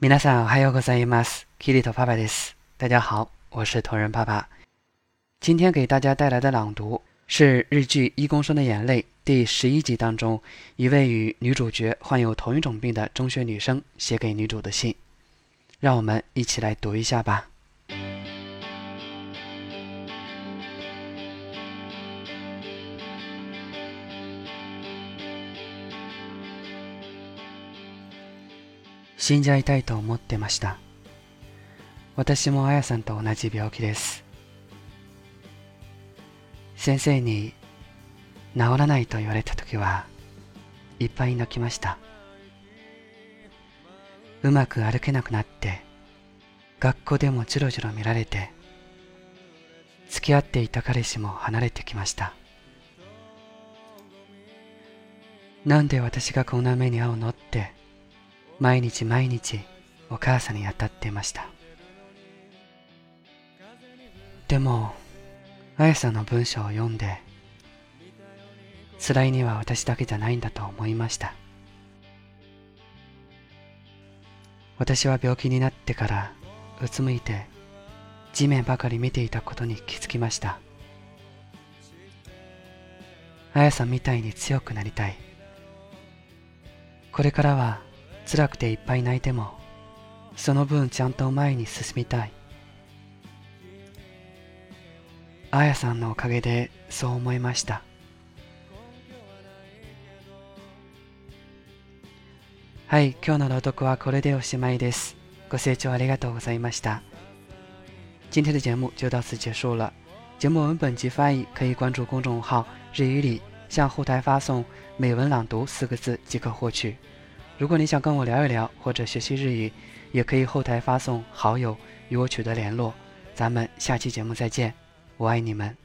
皆さんおはようございます。キリト爸爸です。大家好，我是同人爸爸。今天给大家带来的朗读是日剧《一公升的眼泪》第十一集当中一位与女主角患有同一种病的中学女生写给女主的信。让我们一起来读一下吧。 死んじゃいたいと思ってました。私もあやさんと同じ病気です。先生に治らないと言われた時はいっぱい泣きました。うまく歩けなくなって、学校でもじろじろ見られて、付き合っていた彼氏も離れてきました。なんで私がこんな目に遭うのって、毎日毎日お母さんに当たってました。でも、あやさんの文章を読んで、辛いには私だけじゃないんだと思いました。私は病気になってからうつむいて地面ばかり見ていたことに気づきました。あやさんみたいに強くなりたい。これからは辛くていっぱい泣いてもその分ちゃんと前に進みたい。あやさんのおかげでそう思いました。はい、今日の朗読はこれでおしまいです。ご清聴ありがとうございました。今天的节目就到此结束了。节目文本及翻译可以关注公众号“日语里”，向后台发送“美文朗读”四个字即可获取。如果你想跟我聊一聊或者学习日语，也可以后台发送“好友”与我取得联络。咱们下期节目再见，我爱你们。